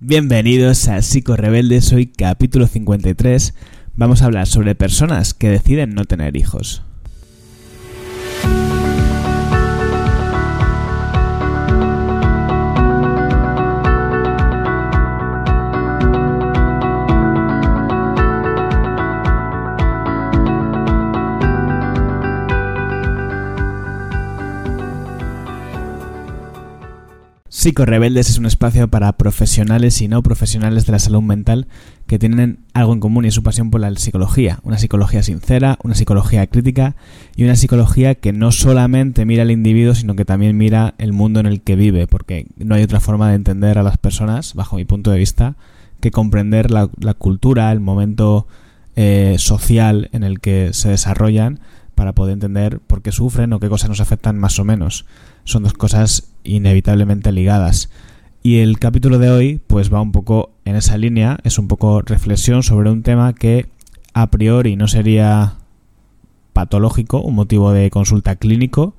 Bienvenidos a Psico Rebeldes, hoy capítulo 53. Vamos a hablar sobre personas que deciden no tener hijos. Rebeldes es un espacio para profesionales y no profesionales de la salud mental que tienen algo en común y es su pasión por la psicología. Una psicología sincera, una psicología crítica y una psicología que no solamente mira al individuo, sino que también mira el mundo en el que vive, porque no hay otra forma de entender a las personas, bajo mi punto de vista, que comprender la, cultura, el momento eh, social en el que se desarrollan para poder entender por qué sufren o qué cosas nos afectan más o menos. Son dos cosas inevitablemente ligadas. Y el capítulo de hoy pues va un poco en esa línea, es un poco reflexión sobre un tema que a priori no sería patológico, un motivo de consulta clínico,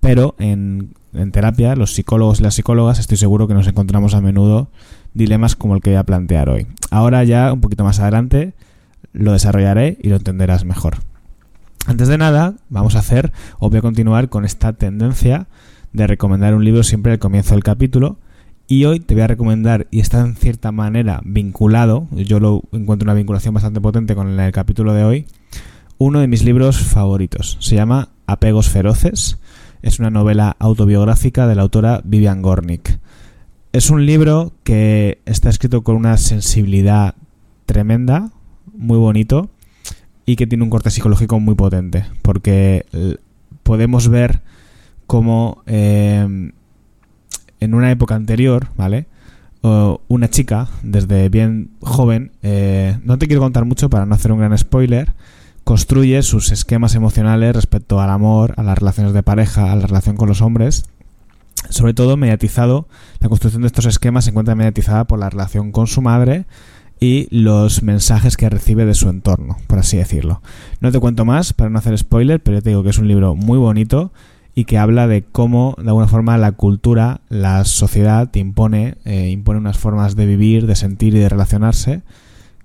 pero en, en terapia los psicólogos y las psicólogas estoy seguro que nos encontramos a menudo dilemas como el que voy a plantear hoy. Ahora ya un poquito más adelante lo desarrollaré y lo entenderás mejor. Antes de nada, vamos a hacer, o voy a continuar con esta tendencia de recomendar un libro siempre al comienzo del capítulo. Y hoy te voy a recomendar, y está en cierta manera vinculado, yo lo encuentro una vinculación bastante potente con el capítulo de hoy, uno de mis libros favoritos. Se llama Apegos Feroces. Es una novela autobiográfica de la autora Vivian Gornick. Es un libro que está escrito con una sensibilidad tremenda, muy bonito, y que tiene un corte psicológico muy potente, porque podemos ver cómo eh, en una época anterior, ¿vale? una chica, desde bien joven, eh, no te quiero contar mucho para no hacer un gran spoiler, construye sus esquemas emocionales respecto al amor, a las relaciones de pareja, a la relación con los hombres, sobre todo mediatizado, la construcción de estos esquemas se encuentra mediatizada por la relación con su madre, y los mensajes que recibe de su entorno, por así decirlo. No te cuento más para no hacer spoiler, pero te digo que es un libro muy bonito y que habla de cómo, de alguna forma, la cultura, la sociedad te impone, eh, impone unas formas de vivir, de sentir y de relacionarse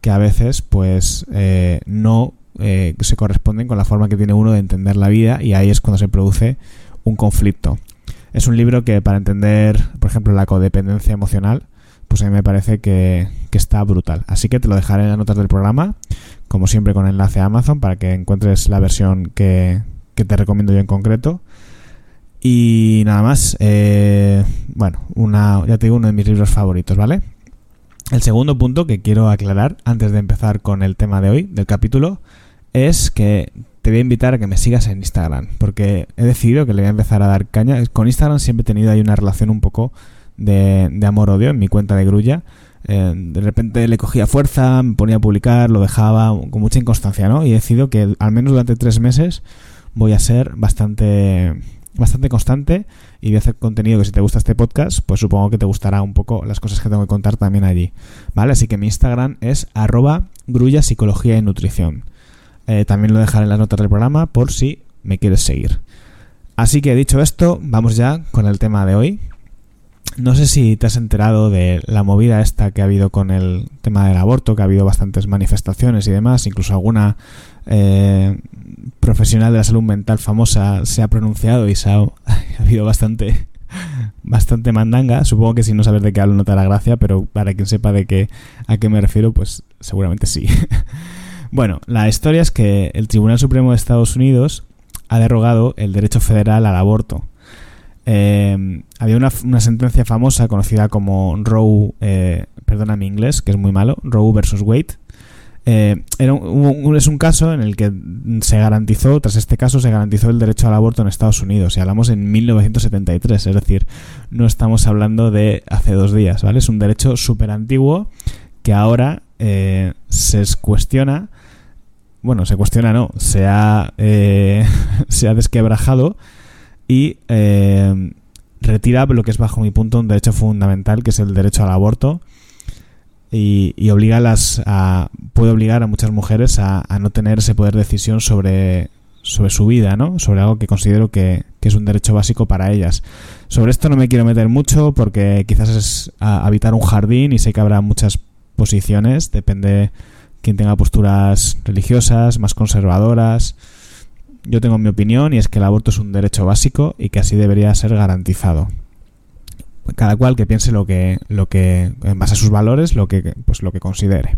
que a veces, pues, eh, no eh, se corresponden con la forma que tiene uno de entender la vida y ahí es cuando se produce un conflicto. Es un libro que para entender, por ejemplo, la codependencia emocional, pues a mí me parece que, está brutal. Así que te lo dejaré en las notas del programa, como siempre con enlace a Amazon, para que encuentres la versión que, te recomiendo yo en concreto. Y nada más, eh, bueno, una, ya te digo, uno de mis libros favoritos, ¿vale? El segundo punto que quiero aclarar antes de empezar con el tema de hoy, del capítulo, es que te voy a invitar a que me sigas en Instagram, porque he decidido que le voy a empezar a dar caña. Con Instagram siempre he tenido ahí una relación un poco de, de amor-odio en mi cuenta de grulla. Eh, de repente le cogía fuerza, me ponía a publicar, lo dejaba con mucha inconstancia, ¿no? Y he decidido que al menos durante tres meses voy a ser bastante bastante constante y voy a hacer contenido que si te gusta este podcast, pues supongo que te gustará un poco las cosas que tengo que contar también allí. ¿Vale? Así que mi Instagram es arroba grulla psicología y nutrición. Eh, también lo dejaré en las notas del programa por si me quieres seguir. Así que dicho esto, vamos ya con el tema de hoy, no sé si te has enterado de la movida esta que ha habido con el tema del aborto, que ha habido bastantes manifestaciones y demás, incluso alguna eh, profesional de la salud mental famosa se ha pronunciado y se ha, habido bastante bastante mandanga. Supongo que si no sabes de qué hablo no te la gracia, pero para quien sepa de qué a qué me refiero, pues seguramente sí. bueno, la historia es que el Tribunal Supremo de Estados Unidos ha derogado el derecho federal al aborto eh, había una, sentencia famosa conocida como Roe, eh, perdona mi inglés, que es muy malo, Roe versus Wade. Eh, era un, es un caso en el que se garantizó, tras este caso, se garantizó el derecho al aborto en Estados Unidos. Y hablamos en 1973, es decir, no estamos hablando de hace dos días, ¿vale? Es un derecho súper antiguo que ahora eh, se cuestiona. Bueno, se cuestiona, no, se ha, se ha desquebrajado y eh, retira lo que es bajo mi punto un derecho fundamental que es el derecho al aborto y, obliga a las a, puede obligar a muchas mujeres a, no tener ese poder de decisión sobre sobre su vida, ¿no? Sobre algo que considero que, que, es un derecho básico para ellas. Sobre esto no me quiero meter mucho porque quizás es habitar un jardín y sé que habrá muchas posiciones, depende quien tenga posturas religiosas, más conservadoras. Yo tengo mi opinión y es que el aborto es un derecho básico y que así debería ser garantizado. Cada cual que piense lo que, lo que en base a sus valores, lo que, pues lo que considere.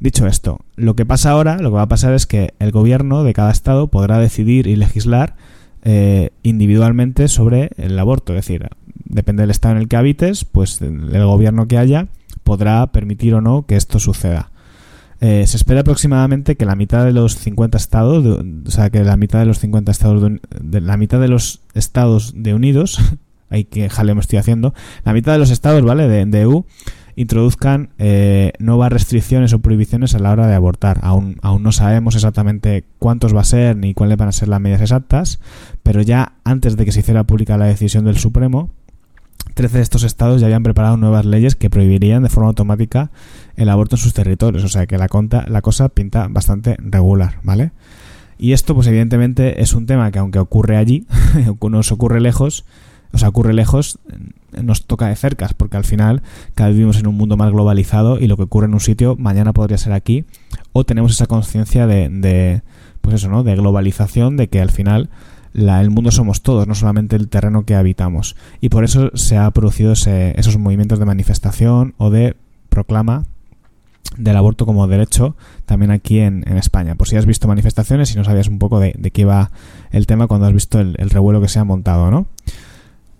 Dicho esto, lo que pasa ahora, lo que va a pasar es que el gobierno de cada estado podrá decidir y legislar eh, individualmente sobre el aborto. Es decir, depende del estado en el que habites, pues el gobierno que haya podrá permitir o no que esto suceda. Eh, se espera aproximadamente que la mitad de los 50 estados, o sea, que la mitad de los 50 estados, de, la mitad de los estados de Unidos, hay que jaleo me estoy haciendo, la mitad de los estados, ¿vale? De, de EU introduzcan eh, nuevas restricciones o prohibiciones a la hora de abortar. Aún, aún no sabemos exactamente cuántos va a ser ni cuáles van a ser las medidas exactas, pero ya antes de que se hiciera pública la decisión del Supremo, 13 de estos estados ya habían preparado nuevas leyes que prohibirían de forma automática el aborto en sus territorios. O sea que la, conta, la cosa pinta bastante regular, ¿vale? Y esto, pues evidentemente, es un tema que aunque ocurre allí, nos ocurre lejos, o sea, ocurre lejos, nos toca de cerca, porque al final cada vez vivimos en un mundo más globalizado y lo que ocurre en un sitio mañana podría ser aquí, o tenemos esa conciencia de, de, pues eso, ¿no? De globalización, de que al final la, el mundo somos todos, no solamente el terreno que habitamos. Y por eso se ha producido esos movimientos de manifestación o de proclama del aborto como derecho también aquí en, España. Por si has visto manifestaciones y no sabías un poco de, qué iba el tema cuando has visto el, el revuelo que se ha montado, ¿no?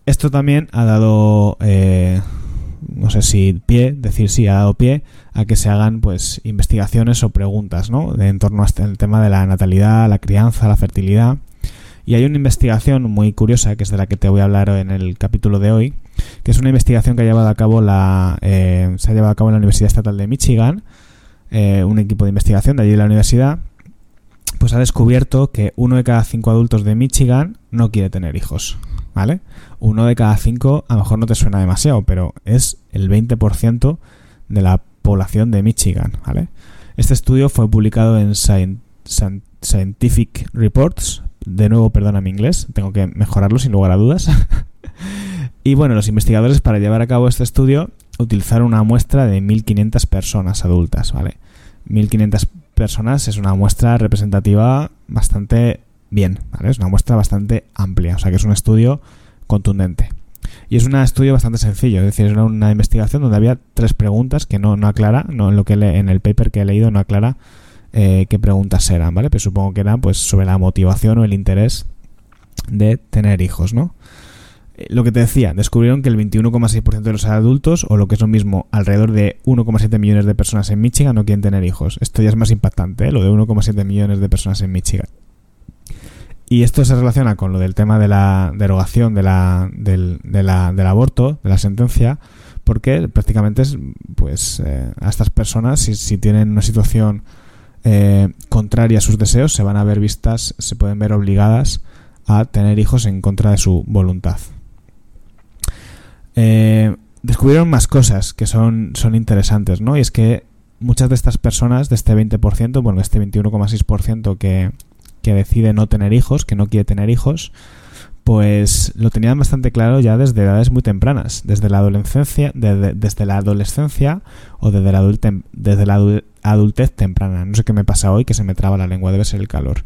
Esto también ha dado, eh, no sé si pie, decir sí, ha dado pie a que se hagan pues investigaciones o preguntas, ¿no? De, en torno al este, tema de la natalidad, la crianza, la fertilidad. Y hay una investigación muy curiosa, que es de la que te voy a hablar en el capítulo de hoy, que es una investigación que ha llevado a cabo la, eh, se ha llevado a cabo en la Universidad Estatal de Michigan, eh, un equipo de investigación de allí de la universidad, pues ha descubierto que uno de cada cinco adultos de Michigan no quiere tener hijos. ¿vale? Uno de cada cinco a lo mejor no te suena demasiado, pero es el 20% de la población de Michigan, ¿vale? Este estudio fue publicado en Scientific Reports. De nuevo, perdona mi inglés, tengo que mejorarlo sin lugar a dudas. y bueno, los investigadores para llevar a cabo este estudio utilizaron una muestra de 1.500 personas adultas, ¿vale? 1.500 personas es una muestra representativa bastante bien, ¿vale? Es una muestra bastante amplia, o sea que es un estudio contundente. Y es un estudio bastante sencillo, es decir, es una, investigación donde había tres preguntas que no, no aclara, no en lo que en el paper que he leído no aclara eh, qué preguntas eran, ¿vale? Pero supongo que eran pues sobre la motivación o el interés de tener hijos, ¿no? Eh, lo que te decía, descubrieron que el 21,6% de los adultos, o lo que es lo mismo, alrededor de 1,7 millones de personas en Michigan no quieren tener hijos. Esto ya es más impactante, ¿eh? lo de 1,7 millones de personas en Michigan. Y esto se relaciona con lo del tema de la derogación de la, del, del aborto, de la sentencia, porque prácticamente es, pues, eh, a estas personas, si, tienen una situación eh, contraria a sus deseos, se van a ver vistas, se pueden ver obligadas a tener hijos en contra de su voluntad. Eh, descubrieron más cosas que son, son interesantes, ¿no? Y es que muchas de estas personas, de este 20%, bueno, de este 21,6% que, que decide no tener hijos, que no quiere tener hijos, pues lo tenían bastante claro ya desde edades muy tempranas, desde la adolescencia, desde, la adolescencia o desde la, desde la adultez temprana. No sé qué me pasa hoy, que se me traba la lengua, debe ser el calor.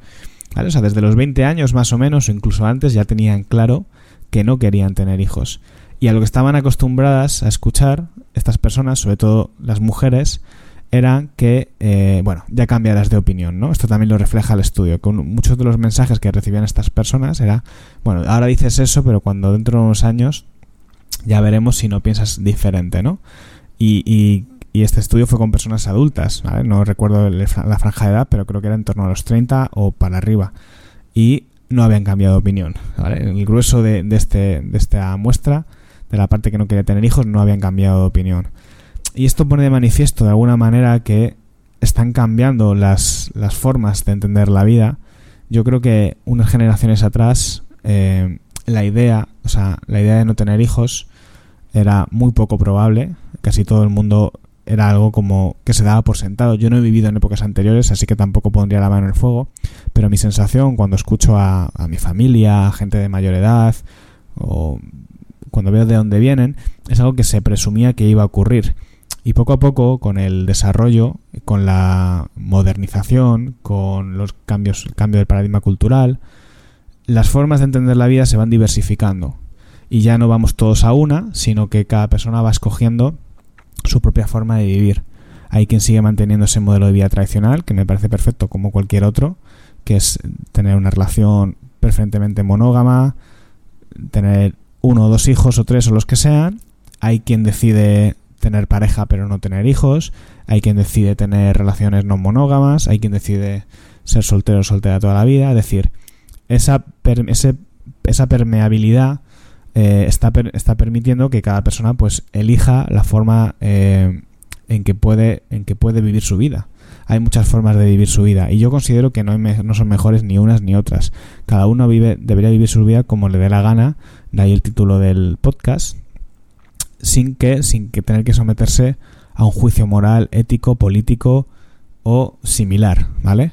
O sea, desde los 20 años más o menos, o incluso antes, ya tenían claro que no querían tener hijos. Y a lo que estaban acostumbradas a escuchar estas personas, sobre todo las mujeres, era que, eh, bueno, ya cambiarás de opinión, ¿no? Esto también lo refleja el estudio. Con muchos de los mensajes que recibían estas personas era, bueno, ahora dices eso, pero cuando dentro de unos años ya veremos si no piensas diferente, ¿no? Y, y, este estudio fue con personas adultas. No recuerdo la franja de edad, pero creo que era en torno a los 30 o para arriba. Y no habían cambiado de opinión, ¿vale? El grueso de, de, este, de esta muestra, de la parte que no quería tener hijos, no habían cambiado de opinión. Y esto pone de manifiesto de alguna manera que están cambiando las, las formas de entender la vida. Yo creo que unas generaciones atrás eh, la idea, o sea, la idea de no tener hijos era muy poco probable. Casi todo el mundo era algo como que se daba por sentado. Yo no he vivido en épocas anteriores, así que tampoco pondría la mano en el fuego, pero mi sensación cuando escucho a, a mi familia, a gente de mayor edad, o cuando veo de dónde vienen, es algo que se presumía que iba a ocurrir. Y poco a poco, con el desarrollo, con la modernización, con los cambios, el cambio del paradigma cultural, las formas de entender la vida se van diversificando. Y ya no vamos todos a una, sino que cada persona va escogiendo su propia forma de vivir. Hay quien sigue manteniendo ese modelo de vida tradicional, que me parece perfecto como cualquier otro, que es tener una relación preferentemente monógama, tener uno o dos hijos o tres o los que sean. Hay quien decide tener pareja pero no tener hijos. Hay quien decide tener relaciones no monógamas. Hay quien decide ser soltero o soltera toda la vida. Es decir, esa, esa permeabilidad eh, está, está permitiendo que cada persona pues elija la forma eh, en, que puede, en que puede vivir su vida. Hay muchas formas de vivir su vida y yo considero que no, no son mejores ni unas ni otras. Cada uno vive, debería vivir su vida como le dé la gana, de ahí el título del podcast, sin que, sin que tener que someterse a un juicio moral, ético, político o similar, ¿vale?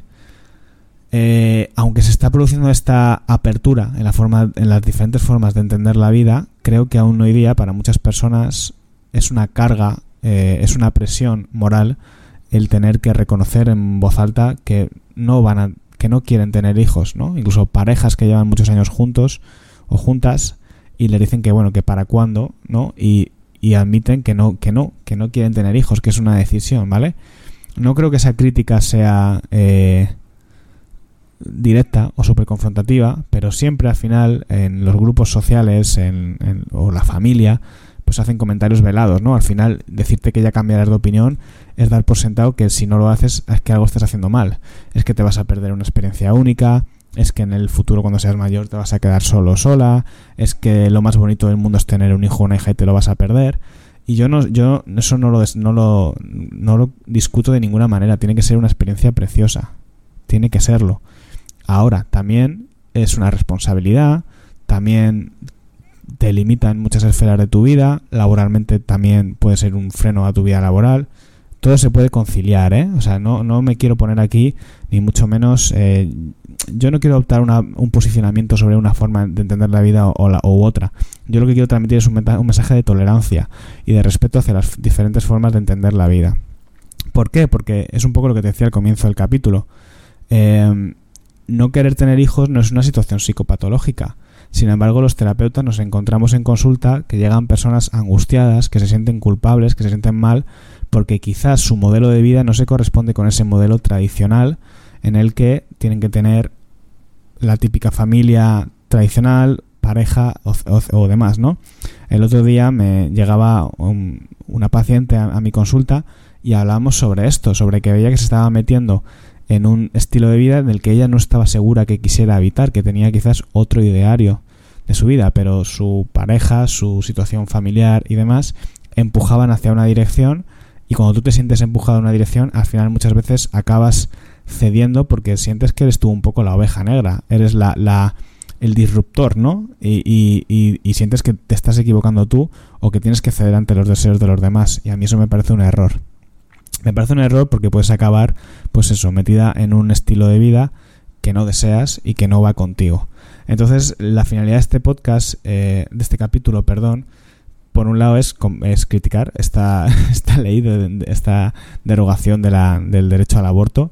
Eh, aunque se está produciendo esta apertura en, la forma, en las diferentes formas de entender la vida, creo que aún hoy día para muchas personas es una carga, eh, es una presión moral el tener que reconocer en voz alta que no van a, que no quieren tener hijos, ¿no? Incluso parejas que llevan muchos años juntos o juntas y le dicen que bueno, que para cuándo, ¿no? Y, y admiten que no, que no, que no quieren tener hijos, que es una decisión, ¿vale? No creo que esa crítica sea eh, directa o súper confrontativa, pero siempre al final en los grupos sociales en, o la familia pues hacen comentarios velados, ¿no? Al final decirte que ya cambiarás de opinión es dar por sentado que si no lo haces es que algo estás haciendo mal, es que te vas a perder una experiencia única, es que en el futuro cuando seas mayor te vas a quedar solo sola, es que lo más bonito del mundo es tener un hijo o una hija y te lo vas a perder. Y yo no, yo eso no lo, no lo, no lo discuto de ninguna manera, tiene que ser una experiencia preciosa, tiene que serlo. Ahora, también es una responsabilidad, también te limitan muchas esferas de tu vida, laboralmente también puede ser un freno a tu vida laboral. Todo se puede conciliar, ¿eh? O sea, no, no me quiero poner aquí, ni mucho menos. Eh, yo no quiero optar un posicionamiento sobre una forma de entender la vida o, la, u otra. Yo lo que quiero transmitir es un, mensaje de tolerancia y de respeto hacia las diferentes formas de entender la vida. ¿Por qué? Porque es un poco lo que te decía al comienzo del capítulo. Eh, no querer tener hijos no es una situación psicopatológica. Sin embargo, los terapeutas nos encontramos en consulta que llegan personas angustiadas, que se sienten culpables, que se sienten mal, porque quizás su modelo de vida no se corresponde con ese modelo tradicional en el que tienen que tener la típica familia tradicional, pareja o, demás, ¿no? El otro día me llegaba una paciente a mi consulta y hablábamos sobre esto, sobre que veía que se estaba metiendo en un estilo de vida en el que ella no estaba segura que quisiera habitar, que tenía quizás otro ideario de su vida, pero su pareja, su situación familiar y demás empujaban hacia una dirección y cuando tú te sientes empujado en una dirección, al final muchas veces acabas cediendo porque sientes que eres tú un poco la oveja negra, eres la, la el disruptor, ¿no? Y, y, y, sientes que te estás equivocando tú o que tienes que ceder ante los deseos de los demás. Y a mí eso me parece un error. Me parece un error porque puedes acabar, pues eso, metida en un estilo de vida que no deseas y que no va contigo. Entonces, la finalidad de este podcast, eh, de este capítulo, perdón, por un lado es, es criticar esta, esta ley, de, esta derogación del derecho al aborto,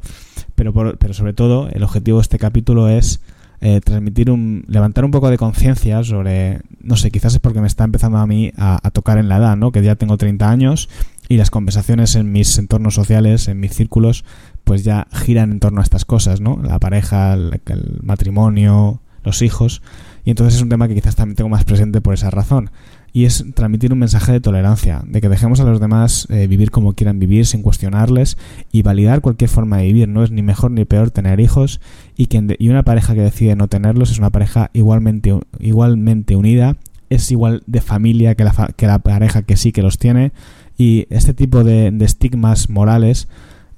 pero, pero sobre todo el objetivo de este capítulo es eh, transmitir un, levantar un poco de conciencia sobre, no sé, quizás es porque me está empezando a mí a, a, tocar en la edad, ¿no? Que ya tengo 30 años y las conversaciones en mis entornos sociales, en mis círculos, pues ya giran en torno a estas cosas, ¿no? La pareja, el, el matrimonio, los hijos. Y entonces es un tema que quizás también tengo más presente por esa razón. Y es transmitir un mensaje de tolerancia, de que dejemos a los demás eh, vivir como quieran vivir sin cuestionarles y validar cualquier forma de vivir. No es ni mejor ni peor tener hijos y, quien y una pareja que decide no tenerlos es una pareja igualmente, igualmente unida, es igual de familia que la, que la pareja que sí que los tiene y este tipo de, estigmas morales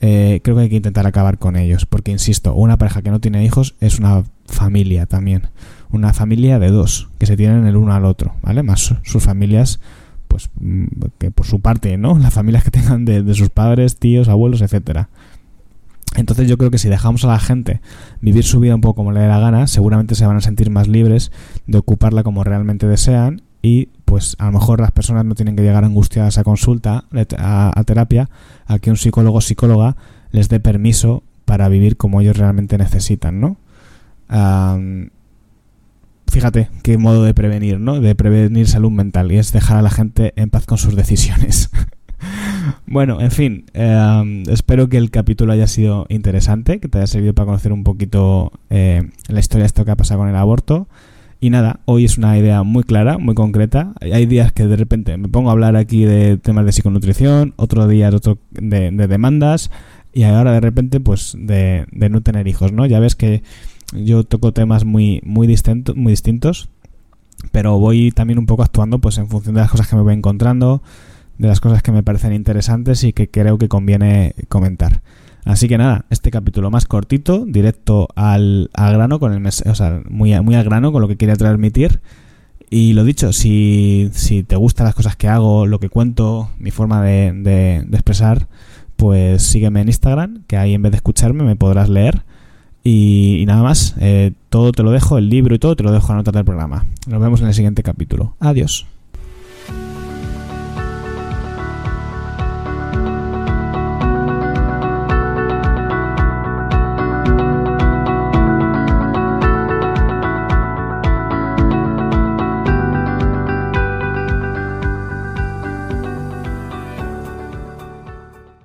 eh, creo que hay que intentar acabar con ellos. Porque, insisto, una pareja que no tiene hijos es una familia también. Una familia de dos, que se tienen el uno al otro, ¿vale? Más sus familias pues mm, que por su parte, ¿no? Las familias que tengan de, de sus padres, tíos, abuelos, etcétera. Entonces yo creo que si dejamos a la gente vivir su vida un poco como le dé la gana, seguramente se van a sentir más libres de ocuparla como realmente desean y pues a lo mejor las personas no tienen que llegar angustiadas a consulta, a, terapia, a que un psicólogo o psicóloga les dé permiso para vivir como ellos realmente necesitan, ¿no? Fíjate qué modo de prevenir, ¿no? De prevenir salud mental y es dejar a la gente en paz con sus decisiones. bueno, en fin, em, espero que el capítulo haya sido interesante, que te haya servido para conocer un poquito eh, la historia de esto que ha pasado con el aborto. Y nada, hoy es una idea muy clara, muy concreta. Hay días que de repente me pongo a hablar aquí de temas de psiconutrición, otro día otro de, demandas y ahora de repente pues de, de, no tener hijos, ¿no? Ya ves que yo toco temas muy, muy, distintos, muy distintos, pero voy también un poco actuando pues en función de las cosas que me voy encontrando, de las cosas que me parecen interesantes y que creo que conviene comentar. Así que nada, este capítulo más cortito, directo al, al grano, con el mes, o sea, muy, muy al grano con lo que quería transmitir. Y lo dicho, si, si te gustan las cosas que hago, lo que cuento, mi forma de, de, expresar, pues sígueme en Instagram, que ahí en vez de escucharme me podrás leer. Y, nada más, eh, todo te lo dejo, el libro y todo te lo dejo a nota del programa. Nos vemos en el siguiente capítulo. Adiós.